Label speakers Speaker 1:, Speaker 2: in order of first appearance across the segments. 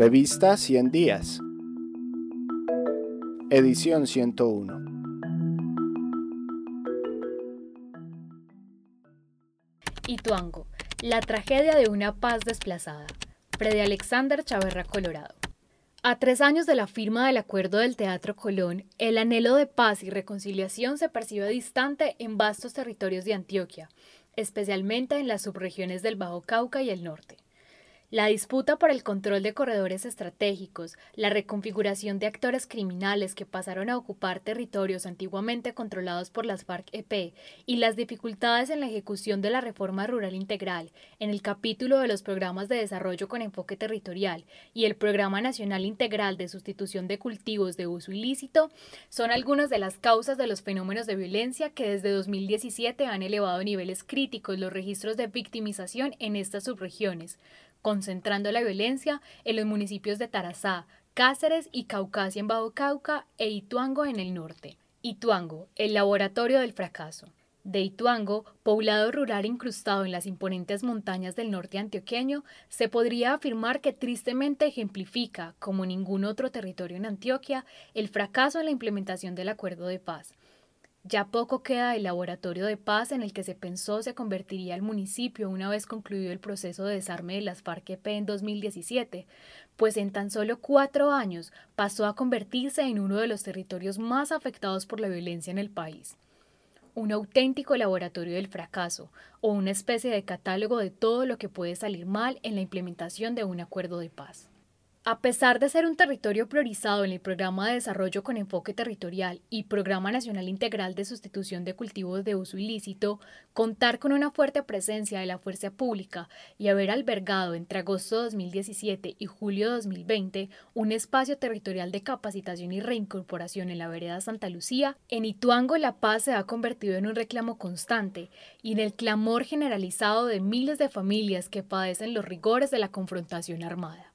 Speaker 1: Revista 100 días. Edición 101.
Speaker 2: Ituango, la tragedia de una paz desplazada. Prede Alexander Chaverra, Colorado. A tres años de la firma del Acuerdo del Teatro Colón, el anhelo de paz y reconciliación se percibe distante en vastos territorios de Antioquia, especialmente en las subregiones del Bajo Cauca y el norte. La disputa por el control de corredores estratégicos, la reconfiguración de actores criminales que pasaron a ocupar territorios antiguamente controlados por las FARC-EP y las dificultades en la ejecución de la reforma rural integral en el capítulo de los programas de desarrollo con enfoque territorial y el Programa Nacional Integral de Sustitución de Cultivos de Uso Ilícito son algunas de las causas de los fenómenos de violencia que desde 2017 han elevado a niveles críticos los registros de victimización en estas subregiones concentrando la violencia en los municipios de Tarazá, Cáceres y Caucasia en Bajo Cauca e Ituango en el norte. Ituango, el laboratorio del fracaso. De Ituango, poblado rural incrustado en las imponentes montañas del norte antioqueño, se podría afirmar que tristemente ejemplifica, como ningún otro territorio en Antioquia, el fracaso en la implementación del acuerdo de paz, ya poco queda del laboratorio de paz en el que se pensó se convertiría el municipio una vez concluido el proceso de desarme de las FARC-EP en 2017, pues en tan solo cuatro años pasó a convertirse en uno de los territorios más afectados por la violencia en el país. Un auténtico laboratorio del fracaso, o una especie de catálogo de todo lo que puede salir mal en la implementación de un acuerdo de paz. A pesar de ser un territorio priorizado en el Programa de Desarrollo con Enfoque Territorial y Programa Nacional Integral de Sustitución de Cultivos de Uso Ilícito, contar con una fuerte presencia de la fuerza pública y haber albergado entre agosto de 2017 y julio de 2020 un espacio territorial de capacitación y reincorporación en la vereda Santa Lucía, en Ituango la paz se ha convertido en un reclamo constante y en el clamor generalizado de miles de familias que padecen los rigores de la confrontación armada.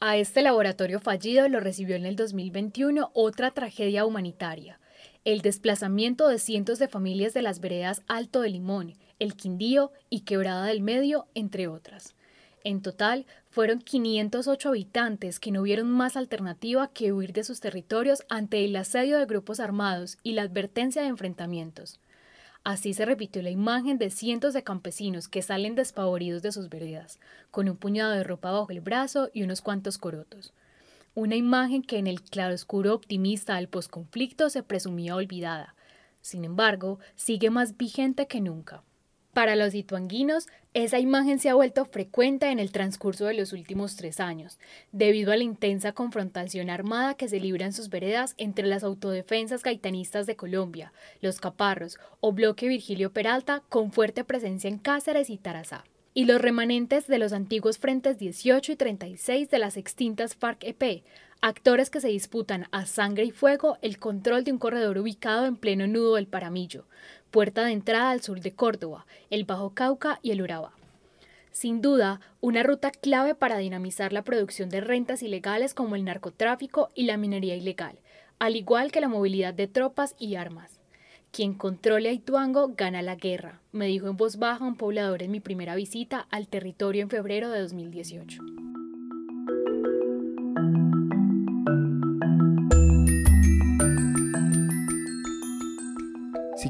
Speaker 2: A este laboratorio fallido lo recibió en el 2021 otra tragedia humanitaria, el desplazamiento de cientos de familias de las veredas Alto de Limón, El Quindío y Quebrada del Medio, entre otras. En total, fueron 508 habitantes que no vieron más alternativa que huir de sus territorios ante el asedio de grupos armados y la advertencia de enfrentamientos. Así se repitió la imagen de cientos de campesinos que salen despavoridos de sus veredas, con un puñado de ropa bajo el brazo y unos cuantos corotos. Una imagen que en el claroscuro optimista del posconflicto se presumía olvidada. Sin embargo, sigue más vigente que nunca. Para los ituanguinos, esa imagen se ha vuelto frecuente en el transcurso de los últimos tres años, debido a la intensa confrontación armada que se libra en sus veredas entre las autodefensas gaitanistas de Colombia, los Caparros o Bloque Virgilio Peralta, con fuerte presencia en Cáceres y Tarazá y los remanentes de los antiguos frentes 18 y 36 de las extintas FARC-EP, actores que se disputan a sangre y fuego el control de un corredor ubicado en pleno nudo del Paramillo, puerta de entrada al sur de Córdoba, el Bajo Cauca y el Urabá. Sin duda, una ruta clave para dinamizar la producción de rentas ilegales como el narcotráfico y la minería ilegal, al igual que la movilidad de tropas y armas. Quien controle a Ituango gana la guerra, me dijo en voz baja un poblador en mi primera visita al territorio en febrero de 2018.